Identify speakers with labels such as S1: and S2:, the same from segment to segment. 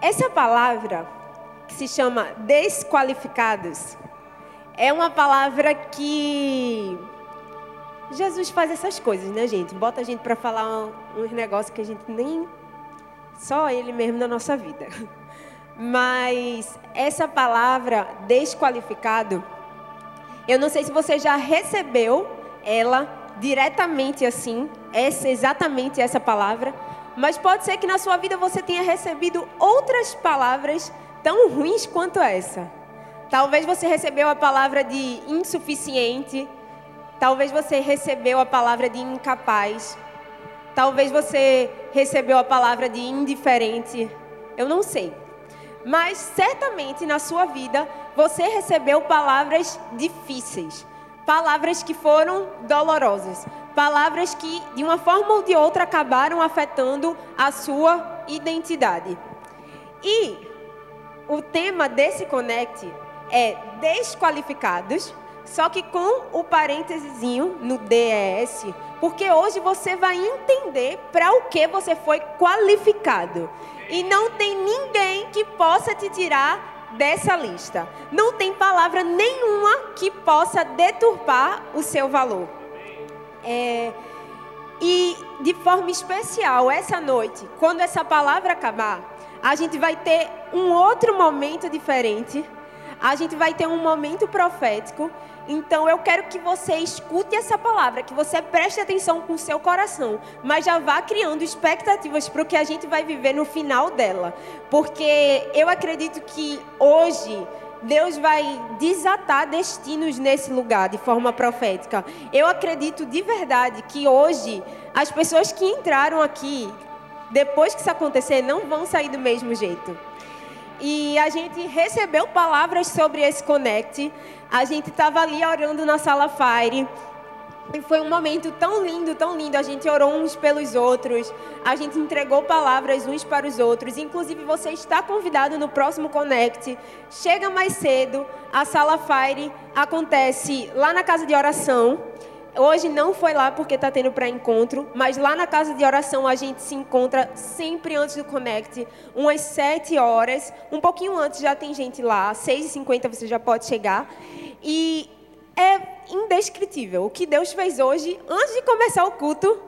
S1: Essa palavra, que se chama desqualificados, é uma palavra que Jesus faz essas coisas, né, gente? Bota a gente para falar uns negócios que a gente nem. Só Ele mesmo na nossa vida. Mas essa palavra desqualificado, eu não sei se você já recebeu ela diretamente assim, essa exatamente essa palavra, mas pode ser que na sua vida você tenha recebido outras palavras tão ruins quanto essa. Talvez você recebeu a palavra de insuficiente, talvez você recebeu a palavra de incapaz, talvez você recebeu a palavra de indiferente. Eu não sei. Mas certamente na sua vida você recebeu palavras difíceis, palavras que foram dolorosas, palavras que, de uma forma ou de outra, acabaram afetando a sua identidade. E o tema desse Connect é desqualificados, só que com o parênteses no DES, porque hoje você vai entender para o que você foi qualificado. E não tem ninguém que possa te tirar dessa lista. Não tem palavra nenhuma que possa deturpar o seu valor. É, e de forma especial, essa noite, quando essa palavra acabar, a gente vai ter um outro momento diferente. A gente vai ter um momento profético. Então eu quero que você escute essa palavra, que você preste atenção com o seu coração, mas já vá criando expectativas para o que a gente vai viver no final dela. Porque eu acredito que hoje Deus vai desatar destinos nesse lugar de forma profética. Eu acredito de verdade que hoje as pessoas que entraram aqui, depois que isso acontecer, não vão sair do mesmo jeito. E a gente recebeu palavras sobre esse Connect. A gente estava ali orando na sala Fire. Foi um momento tão lindo, tão lindo. A gente orou uns pelos outros, a gente entregou palavras uns para os outros. Inclusive, você está convidado no próximo Connect. Chega mais cedo, a sala Fire acontece lá na casa de oração. Hoje não foi lá porque está tendo pré-encontro, mas lá na casa de oração a gente se encontra sempre antes do Connect, umas 7 horas. Um pouquinho antes já tem gente lá, 6h50 você já pode chegar. E é indescritível. O que Deus fez hoje, antes de começar o culto,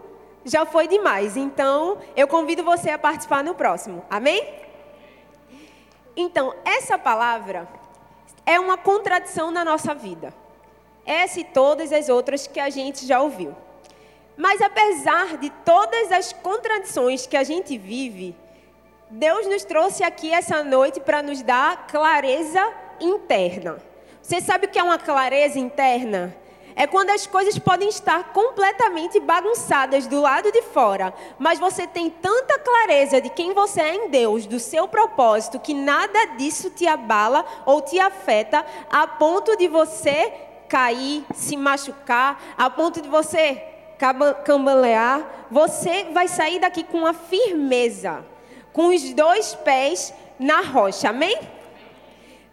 S1: já foi demais. Então, eu convido você a participar no próximo. Amém? Então, essa palavra é uma contradição na nossa vida. Essa e todas as outras que a gente já ouviu. Mas apesar de todas as contradições que a gente vive, Deus nos trouxe aqui essa noite para nos dar clareza interna. Você sabe o que é uma clareza interna? É quando as coisas podem estar completamente bagunçadas do lado de fora, mas você tem tanta clareza de quem você é em Deus, do seu propósito, que nada disso te abala ou te afeta a ponto de você cair, se machucar, a ponto de você cambalear. Você vai sair daqui com uma firmeza, com os dois pés na rocha. Amém?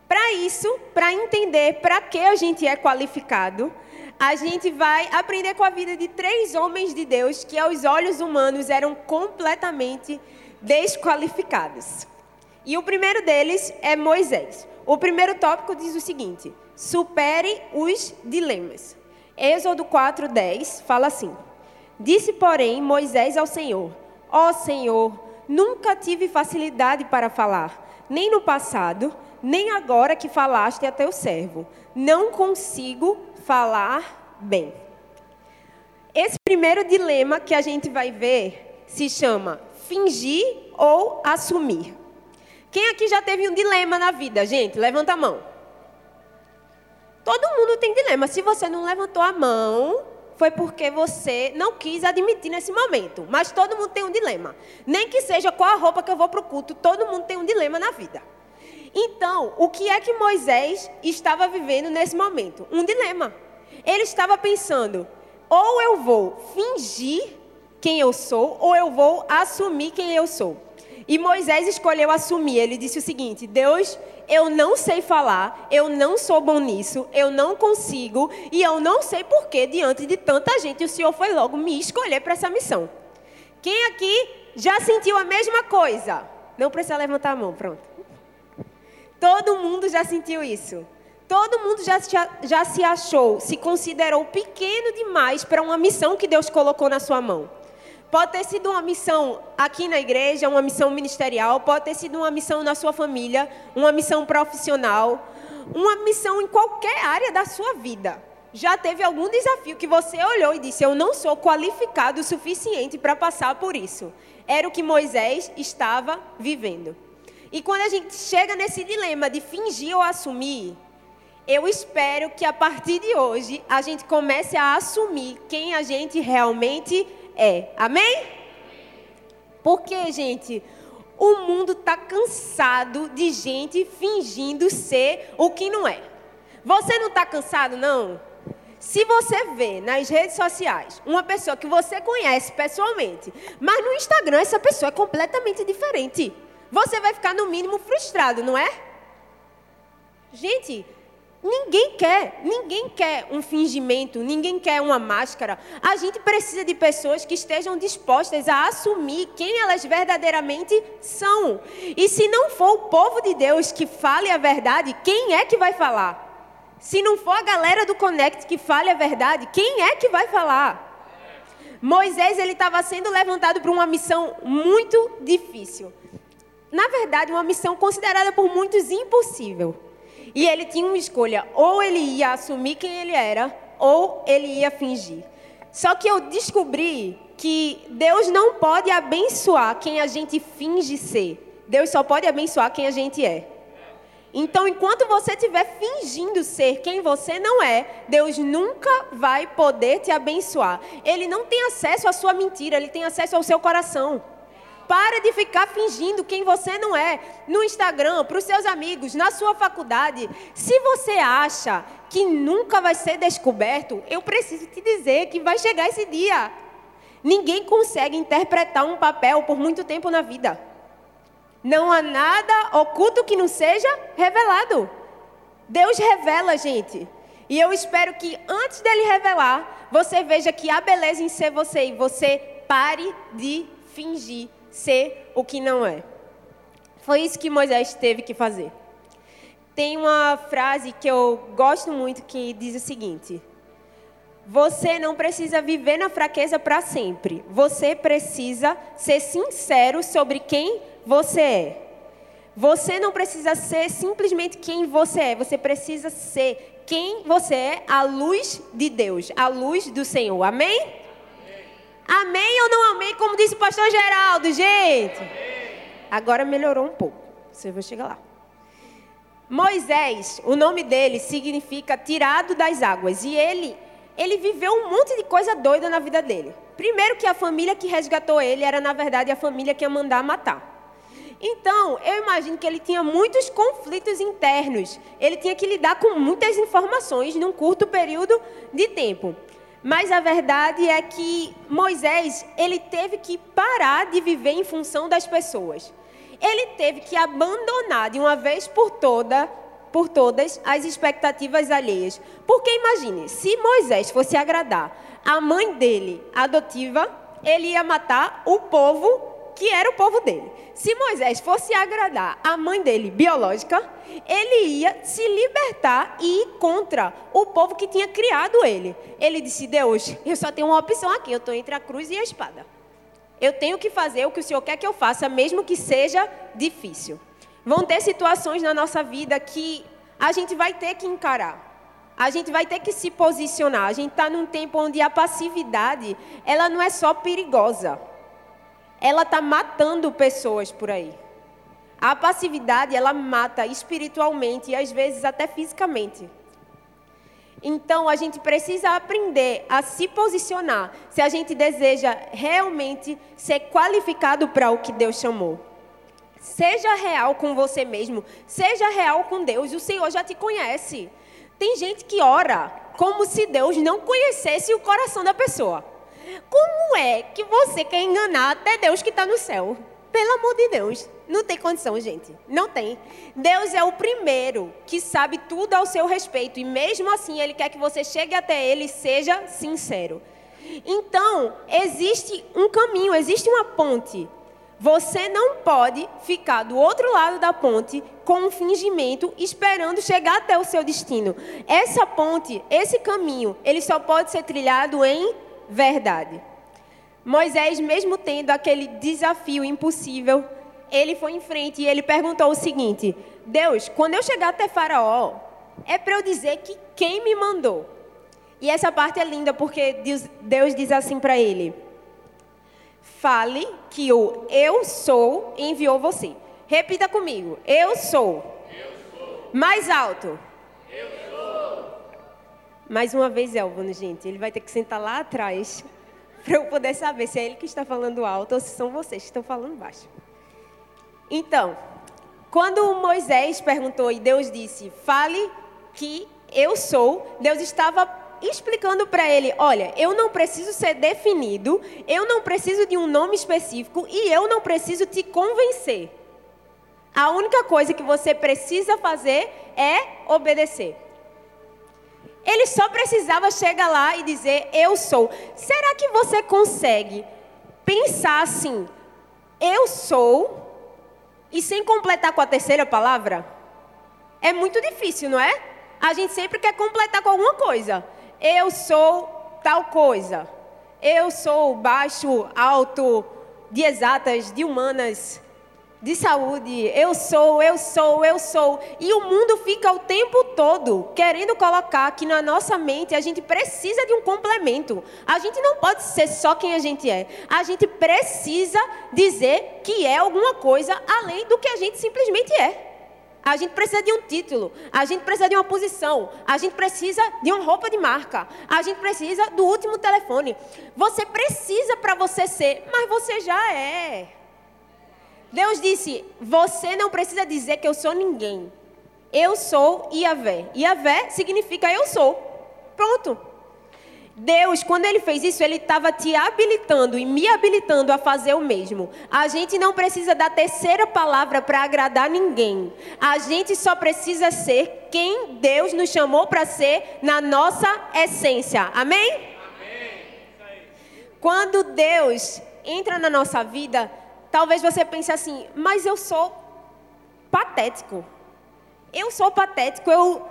S1: Para isso, para entender para que a gente é qualificado, a gente vai aprender com a vida de três homens de Deus que, aos olhos humanos, eram completamente desqualificados. E o primeiro deles é Moisés. O primeiro tópico diz o seguinte: supere os dilemas. Êxodo 4:10 fala assim: Disse, porém, Moisés ao Senhor: Ó oh, Senhor, nunca tive facilidade para falar, nem no passado, nem agora que falaste a teu servo. Não consigo falar bem. Esse primeiro dilema que a gente vai ver se chama fingir ou assumir. Quem aqui já teve um dilema na vida, gente? Levanta a mão. Todo mundo tem dilema. Se você não levantou a mão, foi porque você não quis admitir nesse momento. Mas todo mundo tem um dilema. Nem que seja qual a roupa que eu vou para o culto, todo mundo tem um dilema na vida. Então, o que é que Moisés estava vivendo nesse momento? Um dilema. Ele estava pensando: ou eu vou fingir quem eu sou, ou eu vou assumir quem eu sou. E Moisés escolheu assumir. Ele disse o seguinte: Deus, eu não sei falar, eu não sou bom nisso, eu não consigo, e eu não sei por que, diante de tanta gente, o Senhor foi logo me escolher para essa missão. Quem aqui já sentiu a mesma coisa? Não precisa levantar a mão, pronto. Todo mundo já sentiu isso. Todo mundo já, já, se achou, se considerou pequeno demais para uma missão que Deus colocou na sua mão. Pode ter sido uma missão aqui na igreja, uma missão ministerial, pode ter sido uma missão na sua família, uma missão profissional, uma missão em qualquer área da sua vida. Já teve algum desafio que você olhou e disse: Eu não sou qualificado o suficiente para passar por isso. Era o que Moisés estava vivendo. E quando a gente chega nesse dilema de fingir ou assumir, eu espero que a partir de hoje a gente comece a assumir quem a gente realmente é. Amém? Porque, gente, o mundo está cansado de gente fingindo ser o que não é. Você não está cansado, não? Se você vê nas redes sociais uma pessoa que você conhece pessoalmente, mas no Instagram essa pessoa é completamente diferente, você vai ficar no mínimo frustrado, não é? Gente, Ninguém quer, ninguém quer um fingimento, ninguém quer uma máscara. A gente precisa de pessoas que estejam dispostas a assumir quem elas verdadeiramente são. E se não for o povo de Deus que fale a verdade, quem é que vai falar? Se não for a galera do Connect que fale a verdade, quem é que vai falar? Moisés ele estava sendo levantado para uma missão muito difícil. Na verdade, uma missão considerada por muitos impossível. E ele tinha uma escolha: ou ele ia assumir quem ele era, ou ele ia fingir. Só que eu descobri que Deus não pode abençoar quem a gente finge ser. Deus só pode abençoar quem a gente é. Então, enquanto você estiver fingindo ser quem você não é, Deus nunca vai poder te abençoar. Ele não tem acesso à sua mentira, ele tem acesso ao seu coração. Para de ficar fingindo quem você não é no Instagram, para os seus amigos, na sua faculdade. Se você acha que nunca vai ser descoberto, eu preciso te dizer que vai chegar esse dia. Ninguém consegue interpretar um papel por muito tempo na vida. Não há nada oculto que não seja revelado. Deus revela, gente. E eu espero que antes dele revelar, você veja que há beleza em ser você e você pare de fingir ser o que não é. Foi isso que Moisés teve que fazer. Tem uma frase que eu gosto muito que diz o seguinte: Você não precisa viver na fraqueza para sempre. Você precisa ser sincero sobre quem você é. Você não precisa ser simplesmente quem você é, você precisa ser quem você é à luz de Deus, à luz do Senhor. Amém? Amém ou não amém? Como disse o pastor Geraldo, gente. Agora melhorou um pouco. Você vai chegar lá. Moisés, o nome dele significa tirado das águas. E ele, ele viveu um monte de coisa doida na vida dele. Primeiro que a família que resgatou ele era, na verdade, a família que ia mandar matar. Então, eu imagino que ele tinha muitos conflitos internos. Ele tinha que lidar com muitas informações num curto período de tempo. Mas a verdade é que Moisés, ele teve que parar de viver em função das pessoas. Ele teve que abandonar de uma vez por toda, por todas as expectativas alheias. Porque imagine, se Moisés fosse agradar a mãe dele adotiva, ele ia matar o povo que era o povo dele. Se Moisés fosse agradar a mãe dele biológica, ele ia se libertar e ir contra o povo que tinha criado ele. Ele disse: Deus, eu só tenho uma opção aqui, eu estou entre a cruz e a espada. Eu tenho que fazer o que o Senhor quer que eu faça, mesmo que seja difícil. Vão ter situações na nossa vida que a gente vai ter que encarar. A gente vai ter que se posicionar. A gente está num tempo onde a passividade, ela não é só perigosa ela está matando pessoas por aí. A passividade, ela mata espiritualmente e às vezes até fisicamente. Então, a gente precisa aprender a se posicionar se a gente deseja realmente ser qualificado para o que Deus chamou. Seja real com você mesmo, seja real com Deus, o Senhor já te conhece. Tem gente que ora como se Deus não conhecesse o coração da pessoa. Como é que você quer enganar até Deus que está no céu? Pelo amor de Deus. Não tem condição, gente. Não tem. Deus é o primeiro que sabe tudo ao seu respeito. E mesmo assim, Ele quer que você chegue até Ele e seja sincero. Então, existe um caminho, existe uma ponte. Você não pode ficar do outro lado da ponte com um fingimento esperando chegar até o seu destino. Essa ponte, esse caminho, ele só pode ser trilhado em verdade. Moisés, mesmo tendo aquele desafio impossível, ele foi em frente e ele perguntou o seguinte: Deus, quando eu chegar até Faraó, é para eu dizer que quem me mandou? E essa parte é linda porque Deus, Deus diz assim para ele: Fale que o eu sou enviou você. Repita comigo: Eu sou. Eu sou. Mais alto. Eu sou. Mais uma vez, Elvano, gente. Ele vai ter que sentar lá atrás para eu poder saber se é ele que está falando alto ou se são vocês que estão falando baixo. Então, quando Moisés perguntou e Deus disse: Fale que eu sou, Deus estava explicando para ele: olha, eu não preciso ser definido, eu não preciso de um nome específico e eu não preciso te convencer. A única coisa que você precisa fazer é obedecer. Ele só precisava chegar lá e dizer: Eu sou. Será que você consegue pensar assim, eu sou, e sem completar com a terceira palavra? É muito difícil, não é? A gente sempre quer completar com alguma coisa. Eu sou tal coisa. Eu sou baixo, alto, de exatas, de humanas, de saúde. Eu sou, eu sou, eu sou. E o mundo fica o tempo todo querendo colocar que na nossa mente a gente precisa de um complemento. A gente não pode ser só quem a gente é. A gente precisa dizer que é alguma coisa além do que a gente simplesmente é. A gente precisa de um título, a gente precisa de uma posição, a gente precisa de uma roupa de marca, a gente precisa do último telefone. Você precisa para você ser, mas você já é. Deus disse: Você não precisa dizer que eu sou ninguém. Eu sou Iavé. Iavé significa eu sou. Pronto. Deus, quando Ele fez isso, Ele estava te habilitando e me habilitando a fazer o mesmo. A gente não precisa da terceira palavra para agradar ninguém. A gente só precisa ser quem Deus nos chamou para ser na nossa essência. Amém? Amém. Quando Deus entra na nossa vida, talvez você pense assim, mas eu sou patético. Eu sou patético, eu,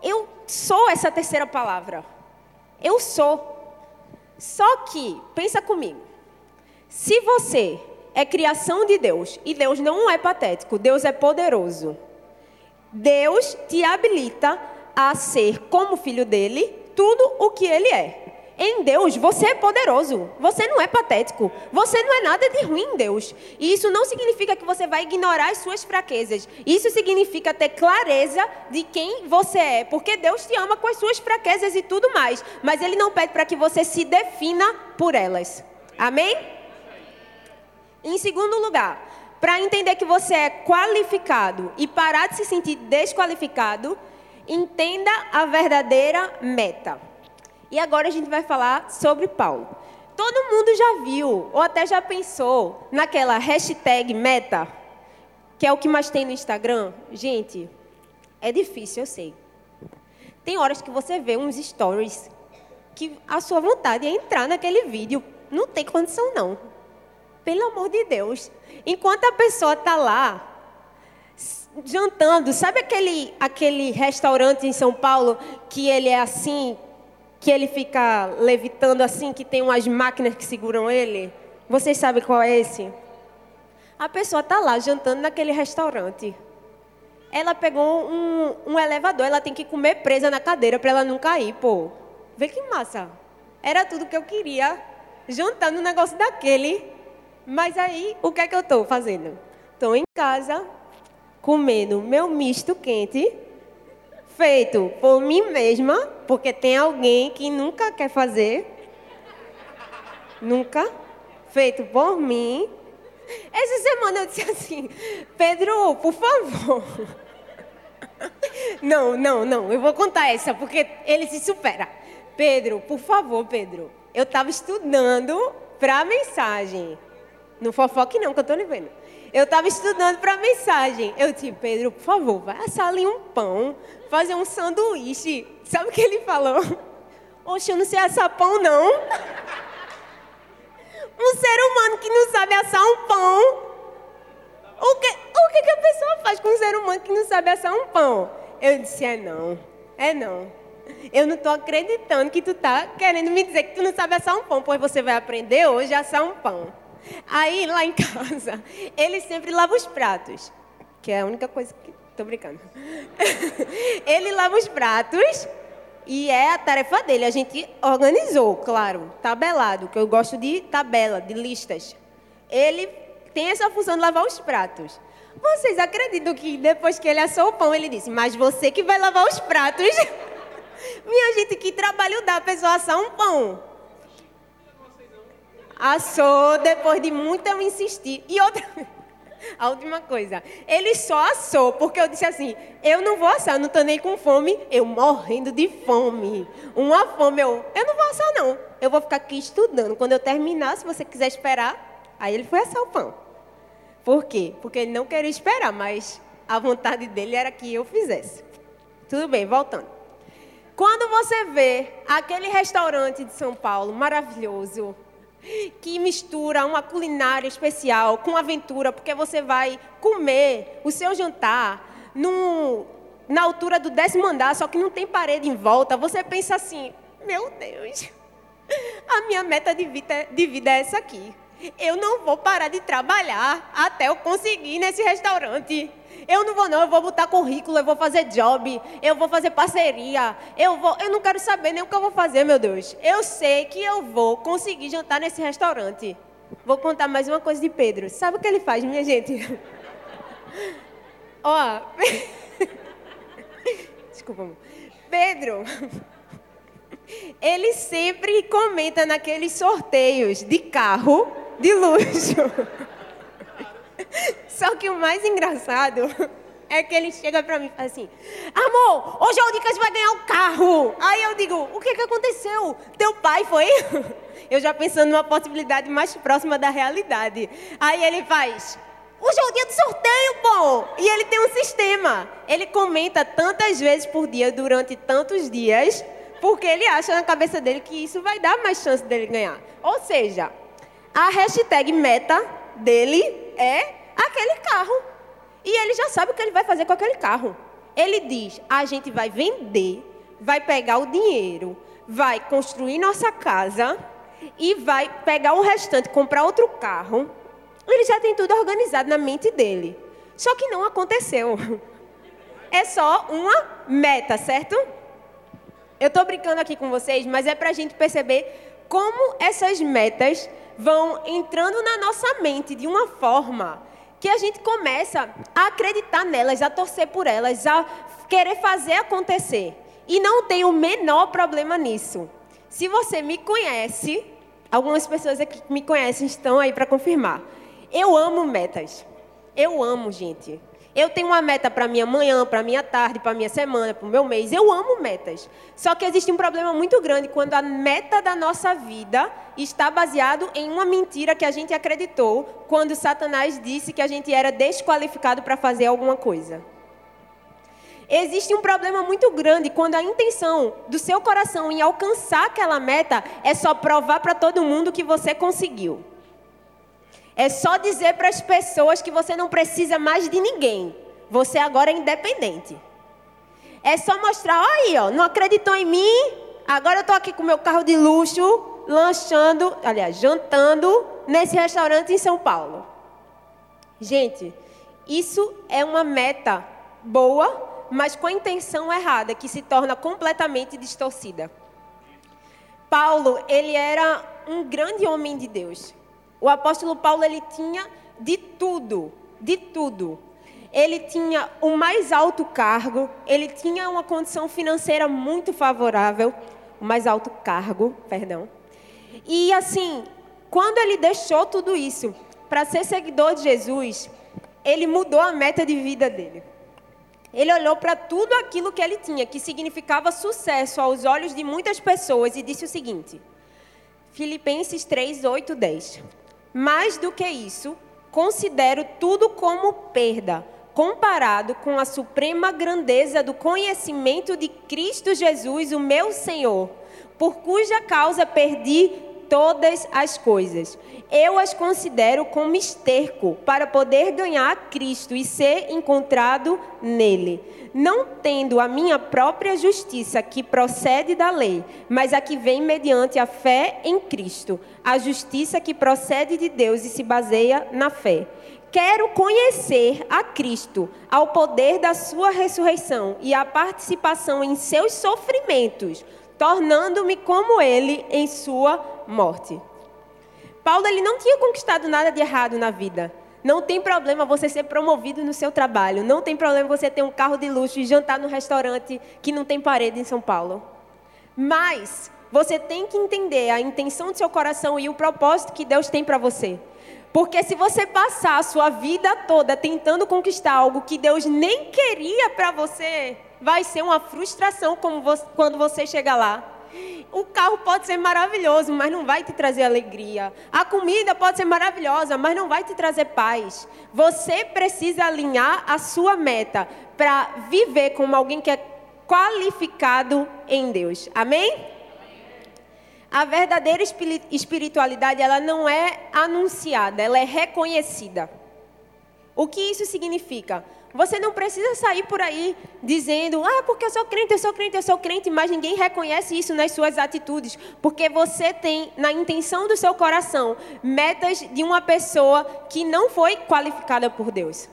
S1: eu sou essa terceira palavra. Eu sou. Só que, pensa comigo. Se você é criação de Deus e Deus não é patético, Deus é poderoso. Deus te habilita a ser como filho dele tudo o que ele é. Em Deus, você é poderoso. Você não é patético. Você não é nada de ruim em Deus. E isso não significa que você vai ignorar as suas fraquezas. Isso significa ter clareza de quem você é. Porque Deus te ama com as suas fraquezas e tudo mais. Mas Ele não pede para que você se defina por elas. Amém? Em segundo lugar, para entender que você é qualificado e parar de se sentir desqualificado, entenda a verdadeira meta. E agora a gente vai falar sobre Paulo. Todo mundo já viu, ou até já pensou, naquela hashtag meta, que é o que mais tem no Instagram? Gente, é difícil, eu sei. Tem horas que você vê uns stories que a sua vontade é entrar naquele vídeo. Não tem condição, não. Pelo amor de Deus. Enquanto a pessoa está lá, jantando, sabe aquele, aquele restaurante em São Paulo que ele é assim, que ele fica levitando assim, que tem umas máquinas que seguram ele. Vocês sabem qual é esse? A pessoa está lá jantando naquele restaurante. Ela pegou um, um elevador, ela tem que comer presa na cadeira para ela não cair, pô. Vê que massa. Era tudo que eu queria, jantando um negócio daquele. Mas aí, o que é que eu estou fazendo? Estou em casa, comendo meu misto quente feito por mim mesma, porque tem alguém que nunca quer fazer. Nunca. Feito por mim. Essa semana eu disse assim: Pedro, por favor. Não, não, não. Eu vou contar essa, porque ele se supera. Pedro, por favor, Pedro. Eu estava estudando para a mensagem. No fofoque não, que eu estou lhe vendo. Eu estava estudando para a mensagem. Eu disse, Pedro, por favor, vai assar ali um pão, fazer um sanduíche. Sabe o que ele falou? Oxe, eu não sei assar pão, não. Um ser humano que não sabe assar um pão. o que, o que, que a pessoa faz com um ser humano que não sabe assar um pão? Eu disse: É não, é não. Eu não estou acreditando que tu está querendo me dizer que tu não sabe assar um pão, pois você vai aprender hoje a assar um pão. Aí, lá em casa, ele sempre lava os pratos, que é a única coisa que. Tô brincando. ele lava os pratos e é a tarefa dele. A gente organizou, claro, tabelado, que eu gosto de tabela, de listas. Ele tem essa função de lavar os pratos. Vocês acreditam que depois que ele assou o pão, ele disse: Mas você que vai lavar os pratos? Minha gente, que trabalho dá a pessoa assar um pão? Assou depois de muito eu insistir. E outra. A última coisa, ele só assou, porque eu disse assim: eu não vou assar, não estou nem com fome, eu morrendo de fome. Uma fome, eu, eu não vou assar, não. Eu vou ficar aqui estudando. Quando eu terminar, se você quiser esperar, aí ele foi assar o pão. Por quê? Porque ele não queria esperar, mas a vontade dele era que eu fizesse. Tudo bem, voltando. Quando você vê aquele restaurante de São Paulo maravilhoso, que mistura uma culinária especial com aventura, porque você vai comer o seu jantar na altura do décimo andar, só que não tem parede em volta, você pensa assim: meu Deus, a minha meta de vida, de vida é essa aqui. Eu não vou parar de trabalhar até eu conseguir nesse restaurante. Eu não vou não, eu vou botar currículo, eu vou fazer job, eu vou fazer parceria, eu vou, eu não quero saber nem o que eu vou fazer, meu Deus. Eu sei que eu vou conseguir jantar nesse restaurante. Vou contar mais uma coisa de Pedro. Sabe o que ele faz, minha gente? Ó, desculpa. Pedro, ele sempre comenta naqueles sorteios de carro de luxo. Só que o mais engraçado é que ele chega pra mim e fala assim: Amor, hoje é o dia que a gente vai ganhar o um carro. Aí eu digo: O que que aconteceu? Teu pai foi? Eu já pensando numa possibilidade mais próxima da realidade. Aí ele faz: Hoje é o dia do sorteio, pô! E ele tem um sistema. Ele comenta tantas vezes por dia, durante tantos dias, porque ele acha na cabeça dele que isso vai dar mais chance dele ganhar. Ou seja, a hashtag meta dele é aquele carro. E ele já sabe o que ele vai fazer com aquele carro. Ele diz: a gente vai vender, vai pegar o dinheiro, vai construir nossa casa e vai pegar o restante, comprar outro carro. Ele já tem tudo organizado na mente dele. Só que não aconteceu. É só uma meta, certo? Eu estou brincando aqui com vocês, mas é para a gente perceber como essas metas vão entrando na nossa mente de uma forma que a gente começa a acreditar nelas, a torcer por elas, a querer fazer acontecer. E não tem o menor problema nisso. Se você me conhece, algumas pessoas aqui que me conhecem estão aí para confirmar. Eu amo metas. Eu amo, gente. Eu tenho uma meta para minha manhã, para minha tarde, para minha semana, para o meu mês. Eu amo metas. Só que existe um problema muito grande quando a meta da nossa vida está baseado em uma mentira que a gente acreditou quando Satanás disse que a gente era desqualificado para fazer alguma coisa. Existe um problema muito grande quando a intenção do seu coração em alcançar aquela meta é só provar para todo mundo que você conseguiu. É só dizer para as pessoas que você não precisa mais de ninguém. Você agora é independente. É só mostrar, olha aí, ó, não acreditou em mim? Agora eu estou aqui com meu carro de luxo, lanchando, aliás, jantando nesse restaurante em São Paulo. Gente, isso é uma meta boa, mas com a intenção errada, que se torna completamente distorcida. Paulo, ele era um grande homem de Deus. O apóstolo Paulo ele tinha de tudo, de tudo. Ele tinha o mais alto cargo, ele tinha uma condição financeira muito favorável, o mais alto cargo, perdão. E assim, quando ele deixou tudo isso para ser seguidor de Jesus, ele mudou a meta de vida dele. Ele olhou para tudo aquilo que ele tinha, que significava sucesso aos olhos de muitas pessoas, e disse o seguinte: Filipenses 3, 8, 10. Mais do que isso, considero tudo como perda, comparado com a suprema grandeza do conhecimento de Cristo Jesus, o meu Senhor, por cuja causa perdi todas as coisas. Eu as considero como esterco para poder ganhar Cristo e ser encontrado nele, não tendo a minha própria justiça que procede da lei, mas a que vem mediante a fé em Cristo, a justiça que procede de Deus e se baseia na fé. Quero conhecer a Cristo, ao poder da sua ressurreição e a participação em seus sofrimentos, tornando-me como ele em sua morte. Paulo ele não tinha conquistado nada de errado na vida. Não tem problema você ser promovido no seu trabalho. Não tem problema você ter um carro de luxo e jantar no restaurante que não tem parede em São Paulo. Mas você tem que entender a intenção do seu coração e o propósito que Deus tem para você. Porque se você passar a sua vida toda tentando conquistar algo que Deus nem queria para você, vai ser uma frustração você, quando você chega lá. O carro pode ser maravilhoso, mas não vai te trazer alegria. A comida pode ser maravilhosa, mas não vai te trazer paz. Você precisa alinhar a sua meta para viver como alguém que é qualificado em Deus. Amém? A verdadeira espiritualidade, ela não é anunciada, ela é reconhecida. O que isso significa? Você não precisa sair por aí dizendo, ah, porque eu sou crente, eu sou crente, eu sou crente, mas ninguém reconhece isso nas suas atitudes, porque você tem na intenção do seu coração metas de uma pessoa que não foi qualificada por Deus.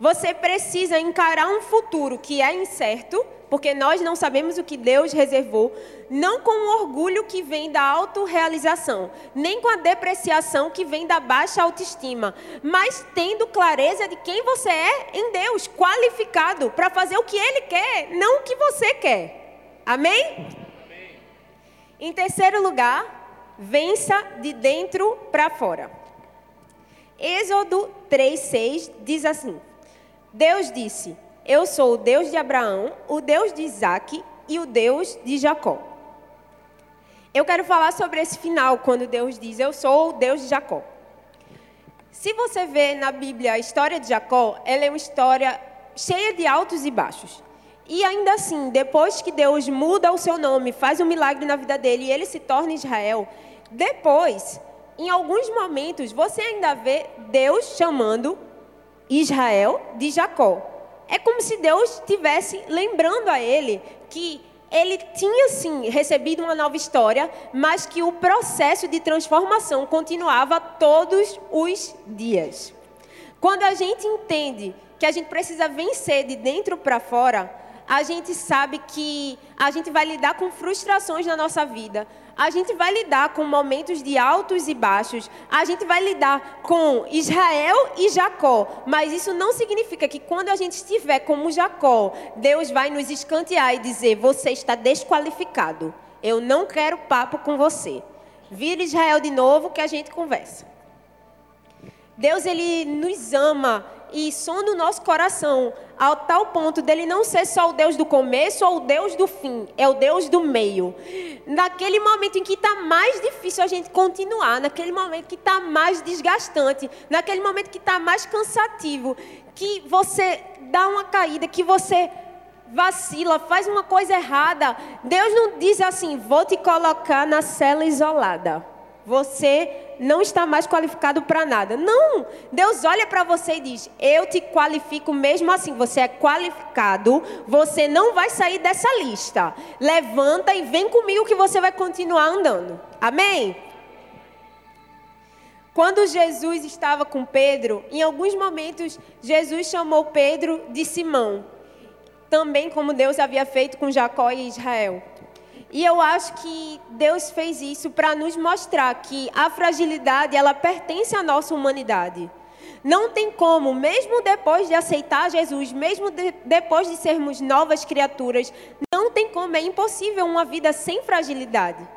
S1: Você precisa encarar um futuro que é incerto, porque nós não sabemos o que Deus reservou, não com o orgulho que vem da autorrealização, nem com a depreciação que vem da baixa autoestima, mas tendo clareza de quem você é em Deus, qualificado para fazer o que Ele quer, não o que você quer. Amém? Amém. Em terceiro lugar, vença de dentro para fora. Êxodo 3,6 diz assim: Deus disse: eu sou o Deus de Abraão, o Deus de Isaac e o Deus de Jacó. Eu quero falar sobre esse final, quando Deus diz: Eu sou o Deus de Jacó. Se você vê na Bíblia a história de Jacó, ela é uma história cheia de altos e baixos. E ainda assim, depois que Deus muda o seu nome, faz um milagre na vida dele e ele se torna Israel, depois, em alguns momentos, você ainda vê Deus chamando Israel de Jacó. É como se Deus estivesse lembrando a ele que ele tinha sim recebido uma nova história, mas que o processo de transformação continuava todos os dias. Quando a gente entende que a gente precisa vencer de dentro para fora, a gente sabe que a gente vai lidar com frustrações na nossa vida, a gente vai lidar com momentos de altos e baixos, a gente vai lidar com Israel e Jacó, mas isso não significa que quando a gente estiver como Jacó, Deus vai nos escantear e dizer: você está desqualificado, eu não quero papo com você. Vira Israel de novo que a gente conversa. Deus ele nos ama e sonda o nosso coração ao tal ponto dele não ser só o Deus do começo ou o Deus do fim, é o Deus do meio. Naquele momento em que está mais difícil a gente continuar, naquele momento que está mais desgastante, naquele momento que está mais cansativo, que você dá uma caída, que você vacila, faz uma coisa errada, Deus não diz assim: vou te colocar na cela isolada. Você não está mais qualificado para nada. Não! Deus olha para você e diz: Eu te qualifico mesmo assim. Você é qualificado, você não vai sair dessa lista. Levanta e vem comigo que você vai continuar andando. Amém? Quando Jesus estava com Pedro, em alguns momentos, Jesus chamou Pedro de Simão, também como Deus havia feito com Jacó e Israel. E eu acho que Deus fez isso para nos mostrar que a fragilidade ela pertence à nossa humanidade. Não tem como, mesmo depois de aceitar Jesus, mesmo de, depois de sermos novas criaturas, não tem como, é impossível uma vida sem fragilidade.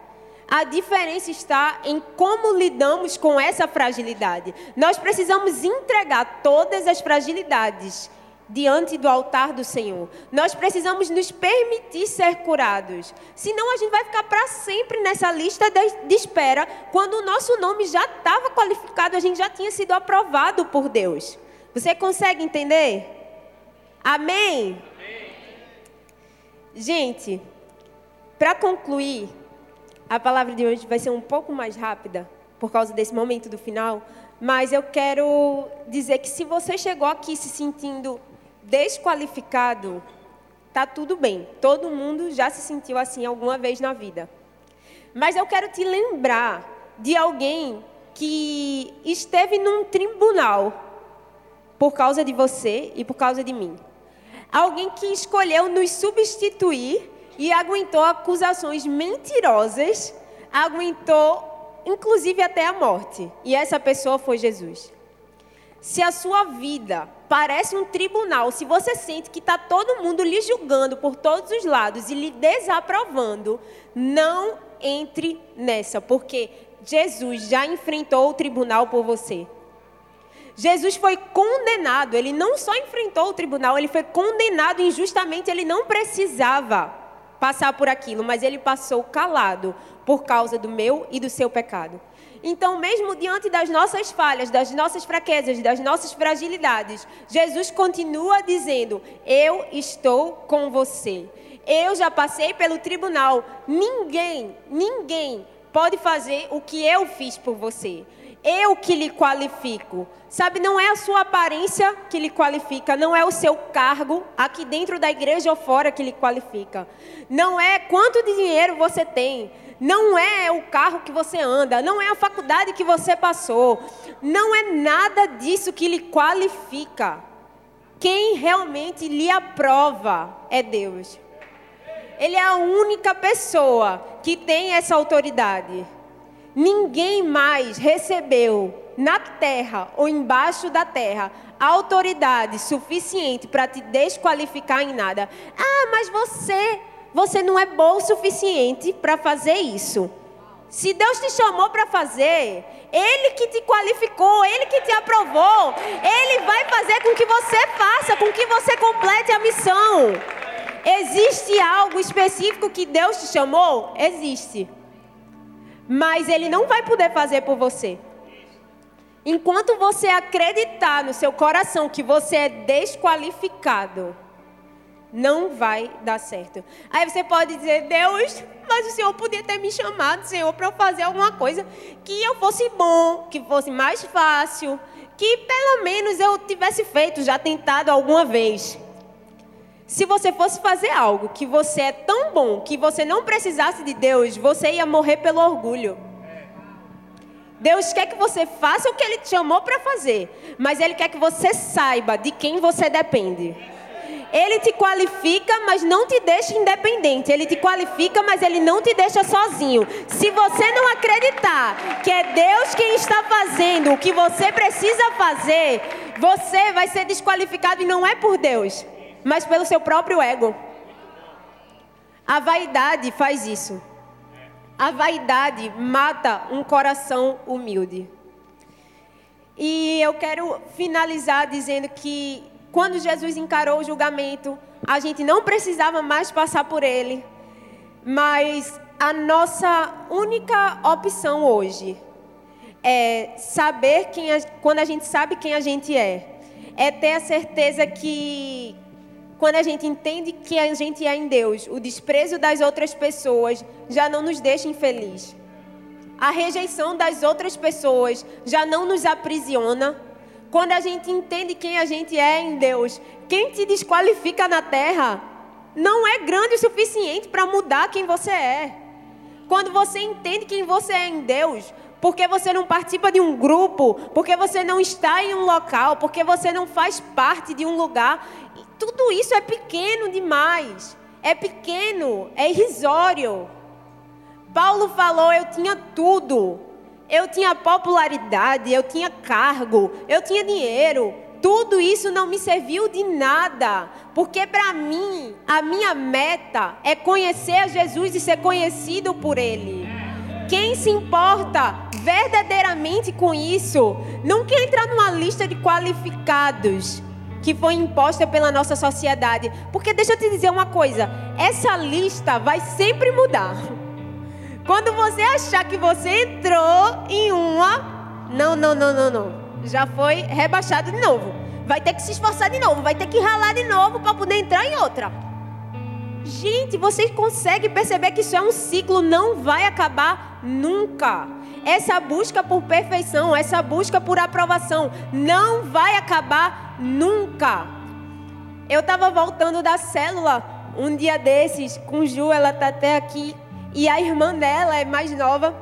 S1: A diferença está em como lidamos com essa fragilidade. Nós precisamos entregar todas as fragilidades diante do altar do Senhor. Nós precisamos nos permitir ser curados. Senão a gente vai ficar para sempre nessa lista de espera, quando o nosso nome já estava qualificado, a gente já tinha sido aprovado por Deus. Você consegue entender? Amém? Gente, para concluir, A palavra de hoje vai ser um pouco mais rápida por causa desse momento do final, mas eu quero dizer que se você chegou aqui se sentindo desqualificado, tá tudo bem. Todo mundo já se sentiu assim alguma vez na vida. Mas eu quero te lembrar de alguém que esteve num tribunal por causa de você e por causa de mim. Alguém que escolheu nos substituir e aguentou acusações mentirosas, aguentou inclusive até a morte. E essa pessoa foi Jesus. Se a sua vida parece um tribunal, se você sente que está todo mundo lhe julgando por todos os lados e lhe desaprovando, não entre nessa, porque Jesus já enfrentou o tribunal por você. Jesus foi condenado, ele não só enfrentou o tribunal, ele foi condenado injustamente, ele não precisava passar por aquilo, mas ele passou calado por causa do meu e do seu pecado. Então, mesmo diante das nossas falhas, das nossas fraquezas, das nossas fragilidades, Jesus continua dizendo: Eu estou com você. Eu já passei pelo tribunal. Ninguém, ninguém pode fazer o que eu fiz por você. Eu que lhe qualifico. Sabe, não é a sua aparência que lhe qualifica, não é o seu cargo aqui dentro da igreja ou fora que lhe qualifica. Não é quanto dinheiro você tem, não é o carro que você anda, não é a faculdade que você passou, não é nada disso que lhe qualifica. Quem realmente lhe aprova é Deus. Ele é a única pessoa que tem essa autoridade. Ninguém mais recebeu na terra ou embaixo da terra autoridade suficiente para te desqualificar em nada. Ah, mas você, você não é bom o suficiente para fazer isso. Se Deus te chamou para fazer, Ele que te qualificou, Ele que te aprovou, Ele vai fazer com que você faça, com que você complete a missão. Existe algo específico que Deus te chamou? Existe mas ele não vai poder fazer por você. Enquanto você acreditar no seu coração que você é desqualificado, não vai dar certo. Aí você pode dizer, Deus, mas o Senhor podia ter me chamado, Senhor, para eu fazer alguma coisa que eu fosse bom, que fosse mais fácil, que pelo menos eu tivesse feito, já tentado alguma vez. Se você fosse fazer algo que você é tão bom que você não precisasse de Deus, você ia morrer pelo orgulho. Deus quer que você faça o que Ele te chamou para fazer, mas Ele quer que você saiba de quem você depende. Ele te qualifica, mas não te deixa independente. Ele te qualifica, mas ele não te deixa sozinho. Se você não acreditar que é Deus quem está fazendo o que você precisa fazer, você vai ser desqualificado e não é por Deus mas pelo seu próprio ego. A vaidade faz isso. A vaidade mata um coração humilde. E eu quero finalizar dizendo que quando Jesus encarou o julgamento, a gente não precisava mais passar por ele, mas a nossa única opção hoje é saber quem a, quando a gente sabe quem a gente é, é ter a certeza que quando a gente entende que a gente é em Deus, o desprezo das outras pessoas já não nos deixa infeliz. A rejeição das outras pessoas já não nos aprisiona. Quando a gente entende quem a gente é em Deus, quem te desqualifica na terra não é grande o suficiente para mudar quem você é. Quando você entende quem você é em Deus, porque você não participa de um grupo, porque você não está em um local, porque você não faz parte de um lugar, tudo isso é pequeno demais. É pequeno, é irrisório. Paulo falou: eu tinha tudo. Eu tinha popularidade, eu tinha cargo, eu tinha dinheiro. Tudo isso não me serviu de nada, porque para mim, a minha meta é conhecer a Jesus e ser conhecido por Ele. Quem se importa verdadeiramente com isso, não quer entrar numa lista de qualificados que foi imposta pela nossa sociedade. Porque deixa eu te dizer uma coisa: essa lista vai sempre mudar. Quando você achar que você entrou em uma, não, não, não, não, não, já foi rebaixado de novo. Vai ter que se esforçar de novo, vai ter que ralar de novo para poder entrar em outra. Gente, vocês conseguem perceber que isso é um ciclo, não vai acabar nunca. Essa busca por perfeição, essa busca por aprovação, não vai acabar nunca. Eu estava voltando da célula um dia desses com Ju, ela está até aqui, e a irmã dela é mais nova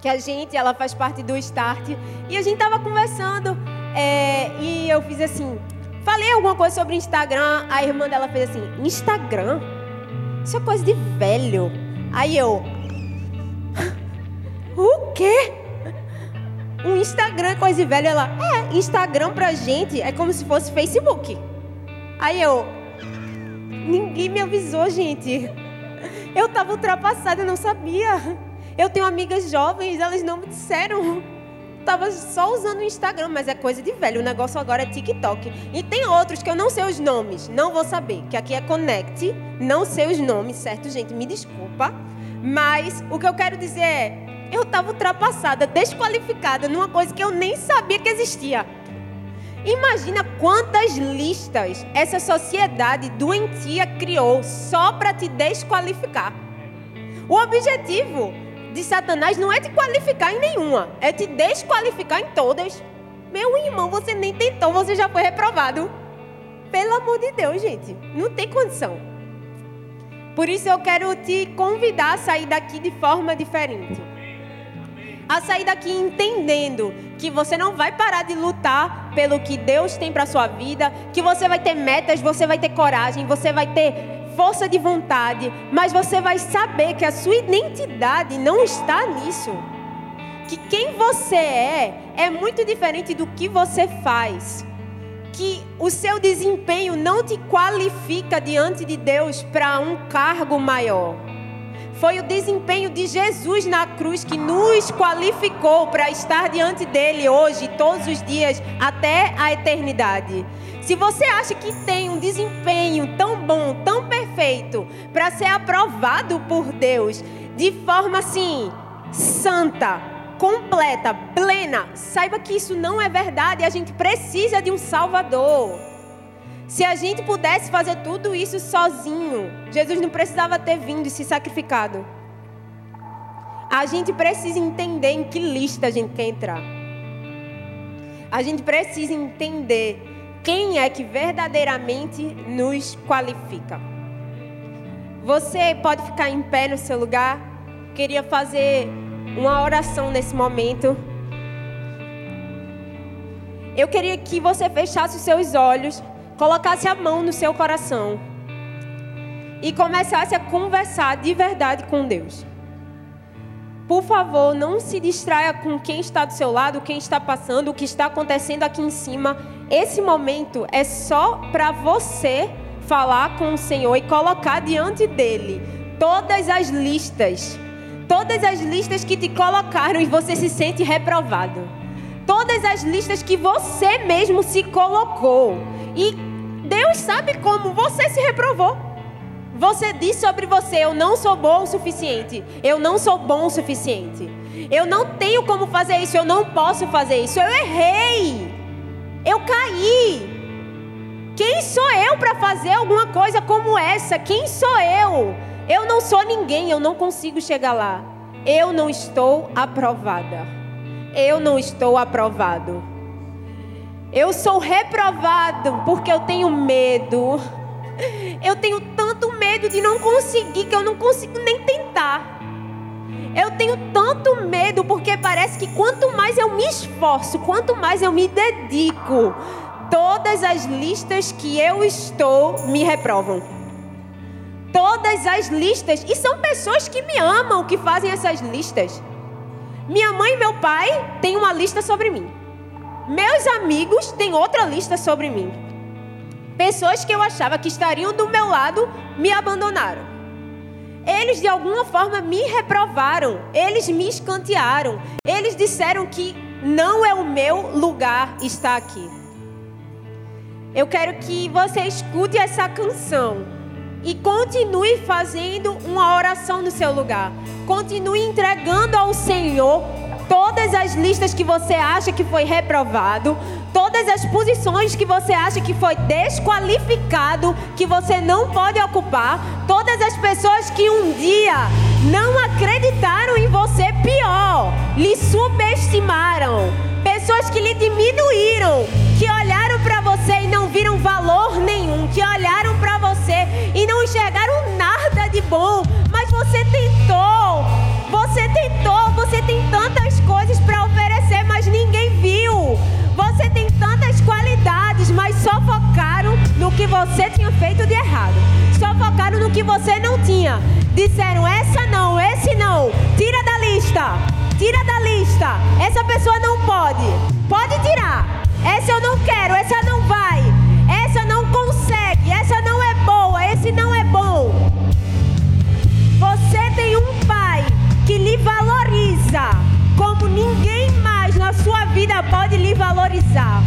S1: que a gente, ela faz parte do Start, e a gente estava conversando, é, e eu fiz assim, falei alguma coisa sobre Instagram, a irmã dela fez assim, Instagram? Isso é coisa de velho. Aí eu, quê? Um Instagram é coisa de velho? Ela, é, Instagram pra gente é como se fosse Facebook. Aí eu, ninguém me avisou, gente. Eu tava ultrapassada, não sabia. Eu tenho amigas jovens, elas não me disseram. Tava só usando o Instagram, mas é coisa de velho. O negócio agora é TikTok. E tem outros que eu não sei os nomes, não vou saber. Que aqui é Connect, não sei os nomes, certo, gente? Me desculpa. Mas o que eu quero dizer é, eu estava ultrapassada, desqualificada numa coisa que eu nem sabia que existia. Imagina quantas listas essa sociedade doentia criou só para te desqualificar. O objetivo de Satanás não é te qualificar em nenhuma, é te desqualificar em todas. Meu irmão, você nem tentou, você já foi reprovado. Pelo amor de Deus, gente, não tem condição. Por isso eu quero te convidar a sair daqui de forma diferente a sair daqui entendendo que você não vai parar de lutar pelo que Deus tem para sua vida, que você vai ter metas, você vai ter coragem, você vai ter força de vontade, mas você vai saber que a sua identidade não está nisso. Que quem você é é muito diferente do que você faz. Que o seu desempenho não te qualifica diante de Deus para um cargo maior. Foi o desempenho de Jesus na cruz que nos qualificou para estar diante dele hoje, todos os dias, até a eternidade. Se você acha que tem um desempenho tão bom, tão perfeito, para ser aprovado por Deus de forma assim, santa, completa, plena, saiba que isso não é verdade. A gente precisa de um Salvador. Se a gente pudesse fazer tudo isso sozinho, Jesus não precisava ter vindo e se sacrificado. A gente precisa entender em que lista a gente quer entrar. A gente precisa entender quem é que verdadeiramente nos qualifica. Você pode ficar em pé no seu lugar. Queria fazer uma oração nesse momento. Eu queria que você fechasse os seus olhos colocasse a mão no seu coração e começasse a conversar de verdade com Deus. Por favor, não se distraia com quem está do seu lado, quem está passando, o que está acontecendo aqui em cima. Esse momento é só para você falar com o Senhor e colocar diante dele todas as listas, todas as listas que te colocaram e você se sente reprovado. Todas as listas que você mesmo se colocou e Deus sabe como você se reprovou. Você disse sobre você: Eu não sou bom o suficiente. Eu não sou bom o suficiente. Eu não tenho como fazer isso. Eu não posso fazer isso. Eu errei. Eu caí. Quem sou eu para fazer alguma coisa como essa? Quem sou eu? Eu não sou ninguém. Eu não consigo chegar lá. Eu não estou aprovada. Eu não estou aprovado. Eu sou reprovado porque eu tenho medo. Eu tenho tanto medo de não conseguir que eu não consigo nem tentar. Eu tenho tanto medo porque parece que quanto mais eu me esforço, quanto mais eu me dedico, todas as listas que eu estou me reprovam. Todas as listas, e são pessoas que me amam que fazem essas listas. Minha mãe e meu pai têm uma lista sobre mim. Meus amigos têm outra lista sobre mim. Pessoas que eu achava que estariam do meu lado me abandonaram. Eles de alguma forma me reprovaram, eles me escantearam, eles disseram que não é o meu lugar estar aqui. Eu quero que você escute essa canção e continue fazendo uma oração no seu lugar. Continue entregando ao Senhor todas as listas que você acha que foi reprovado, todas as posições que você acha que foi desqualificado, que você não pode ocupar, todas as pessoas que um dia não acreditaram em você, pior, lhe subestimaram, pessoas que lhe diminuíram, que olharam para você e não viram valor nenhum, que olharam para você e não enxergaram nada de bom, mas você tentou, você tentou, você tem tantas coisas para oferecer, mas ninguém viu. Você tem tantas qualidades, mas só focaram no que você tinha feito de errado. Só focaram no que você não tinha. Disseram: essa não, esse não. Tira da lista. Tira da lista. Essa pessoa não pode. Pode tirar. Essa eu não quero, essa não vai. Que lhe valoriza como ninguém mais na sua vida pode lhe valorizar.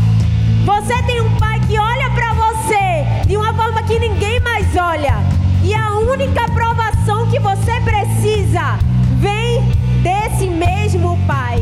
S1: Você tem um pai que olha para você de uma forma que ninguém mais olha. E a única aprovação que você precisa vem desse mesmo pai.